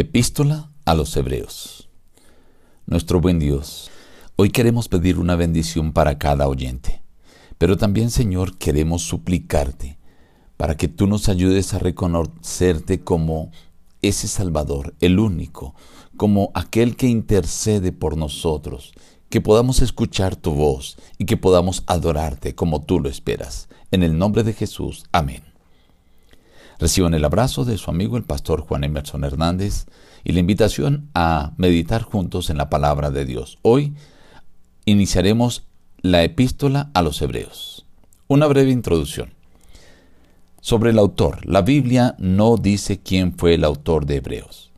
Epístola a los Hebreos. Nuestro buen Dios, hoy queremos pedir una bendición para cada oyente, pero también Señor queremos suplicarte para que tú nos ayudes a reconocerte como ese Salvador, el único, como aquel que intercede por nosotros, que podamos escuchar tu voz y que podamos adorarte como tú lo esperas. En el nombre de Jesús, amén. Reciban el abrazo de su amigo el pastor Juan Emerson Hernández y la invitación a meditar juntos en la palabra de Dios. Hoy iniciaremos la epístola a los hebreos. Una breve introducción. Sobre el autor, la Biblia no dice quién fue el autor de Hebreos,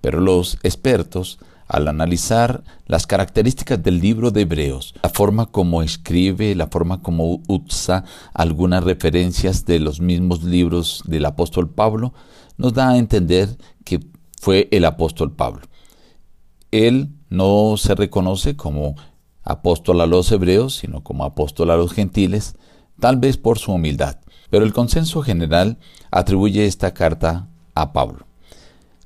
pero los expertos al analizar las características del libro de Hebreos, la forma como escribe, la forma como usa algunas referencias de los mismos libros del apóstol Pablo, nos da a entender que fue el apóstol Pablo. Él no se reconoce como apóstol a los hebreos, sino como apóstol a los gentiles, tal vez por su humildad, pero el consenso general atribuye esta carta a Pablo.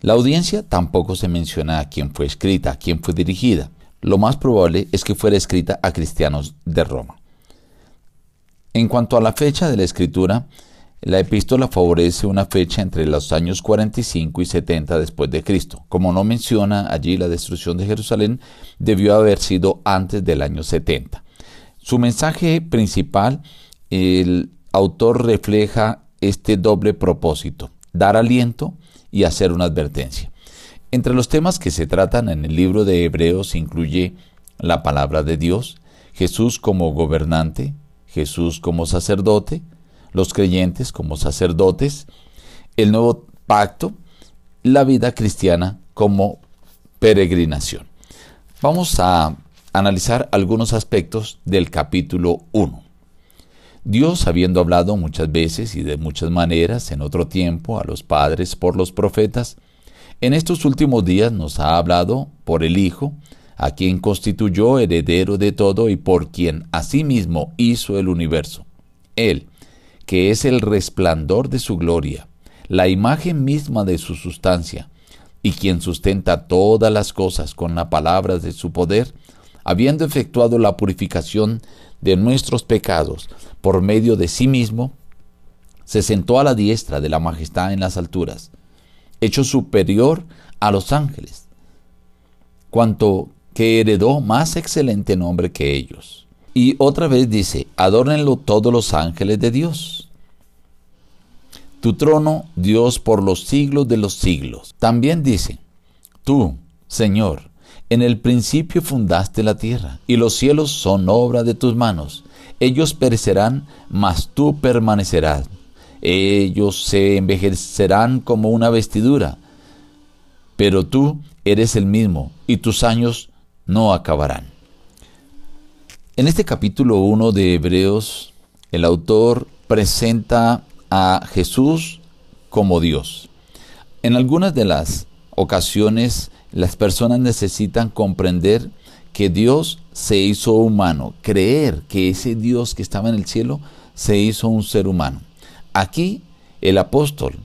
La audiencia tampoco se menciona a quién fue escrita, a quién fue dirigida. Lo más probable es que fuera escrita a cristianos de Roma. En cuanto a la fecha de la escritura, la epístola favorece una fecha entre los años 45 y 70 después de Cristo. Como no menciona allí la destrucción de Jerusalén, debió haber sido antes del año 70. Su mensaje principal, el autor refleja este doble propósito, dar aliento y hacer una advertencia. Entre los temas que se tratan en el libro de Hebreos incluye la palabra de Dios, Jesús como gobernante, Jesús como sacerdote, los creyentes como sacerdotes, el nuevo pacto, la vida cristiana como peregrinación. Vamos a analizar algunos aspectos del capítulo 1. Dios, habiendo hablado muchas veces y de muchas maneras en otro tiempo a los padres por los profetas, en estos últimos días nos ha hablado por el Hijo, a quien constituyó heredero de todo y por quien asimismo hizo el universo. Él, que es el resplandor de su gloria, la imagen misma de su sustancia, y quien sustenta todas las cosas con la palabra de su poder, habiendo efectuado la purificación de nuestros pecados por medio de sí mismo, se sentó a la diestra de la majestad en las alturas, hecho superior a los ángeles, cuanto que heredó más excelente nombre que ellos. Y otra vez dice, adórnenlo todos los ángeles de Dios. Tu trono, Dios, por los siglos de los siglos. También dice, tú, Señor, en el principio fundaste la tierra, y los cielos son obra de tus manos. Ellos perecerán, mas tú permanecerás. Ellos se envejecerán como una vestidura, pero tú eres el mismo, y tus años no acabarán. En este capítulo 1 de Hebreos, el autor presenta a Jesús como Dios. En algunas de las ocasiones las personas necesitan comprender que Dios se hizo humano, creer que ese Dios que estaba en el cielo se hizo un ser humano. Aquí el apóstol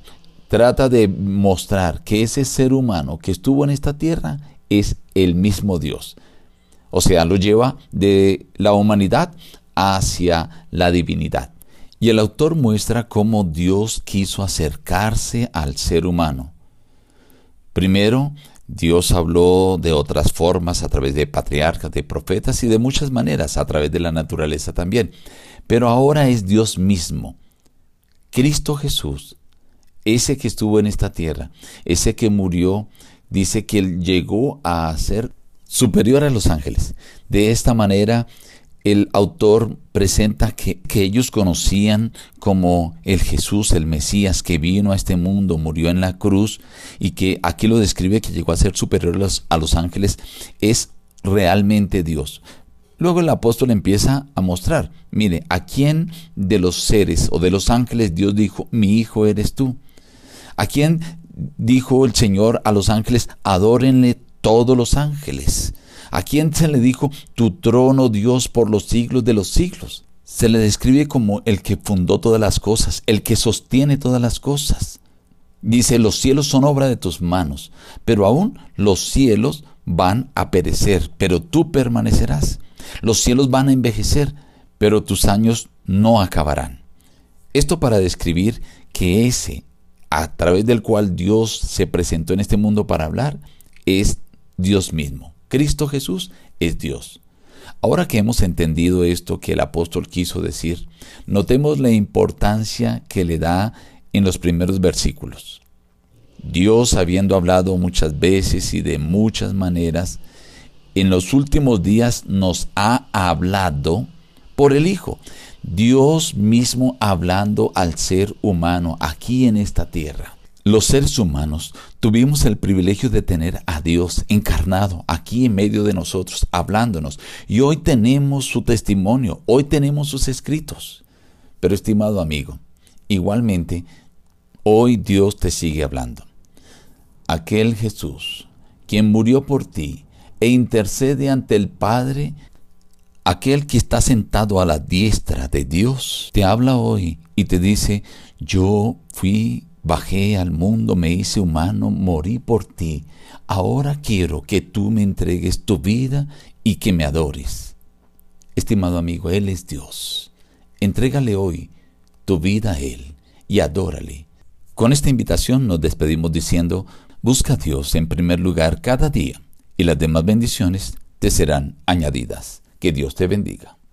trata de mostrar que ese ser humano que estuvo en esta tierra es el mismo Dios. O sea, lo lleva de la humanidad hacia la divinidad. Y el autor muestra cómo Dios quiso acercarse al ser humano. Primero, Dios habló de otras formas a través de patriarcas, de profetas y de muchas maneras a través de la naturaleza también. Pero ahora es Dios mismo, Cristo Jesús, ese que estuvo en esta tierra, ese que murió, dice que él llegó a ser superior a los ángeles. De esta manera, el autor presenta que, ellos conocían como el Jesús, el Mesías que vino a este mundo, murió en la cruz y que aquí lo describe que llegó a ser superior a los, a los ángeles, es realmente Dios. Luego el apóstol empieza a mostrar, mire, ¿a quién de los seres o de los ángeles Dios dijo, mi hijo eres tú? ¿A quién dijo el Señor a los ángeles, adórenle todos los ángeles? ¿A quién se le dijo, tu trono Dios por los siglos de los siglos? Se le describe como el que fundó todas las cosas, el que sostiene todas las cosas. Dice, los cielos son obra de tus manos, pero aún los cielos van a perecer, pero tú permanecerás. Los cielos van a envejecer, pero tus años no acabarán. Esto para describir que ese a través del cual Dios se presentó en este mundo para hablar es Dios mismo. Cristo Jesús es Dios. Ahora que hemos entendido esto que el apóstol quiso decir, notemos la importancia que le da en los primeros versículos. Dios, habiendo hablado muchas veces y de muchas maneras, en los últimos días nos ha hablado por el Hijo. Dios mismo hablando al ser humano aquí en esta tierra. Los seres humanos tuvimos el privilegio de tener a Dios encarnado aquí en medio de nosotros, hablándonos. Y hoy tenemos su testimonio, hoy tenemos sus escritos. Pero estimado amigo, igualmente, hoy Dios te sigue hablando. Aquel Jesús, quien murió por ti e intercede ante el Padre, aquel que está sentado a la diestra de Dios, te habla hoy y te dice, yo fui Bajé al mundo, me hice humano, morí por ti. Ahora quiero que tú me entregues tu vida y que me adores. Estimado amigo, Él es Dios. Entrégale hoy tu vida a Él y adórale. Con esta invitación nos despedimos diciendo, busca a Dios en primer lugar cada día y las demás bendiciones te serán añadidas. Que Dios te bendiga.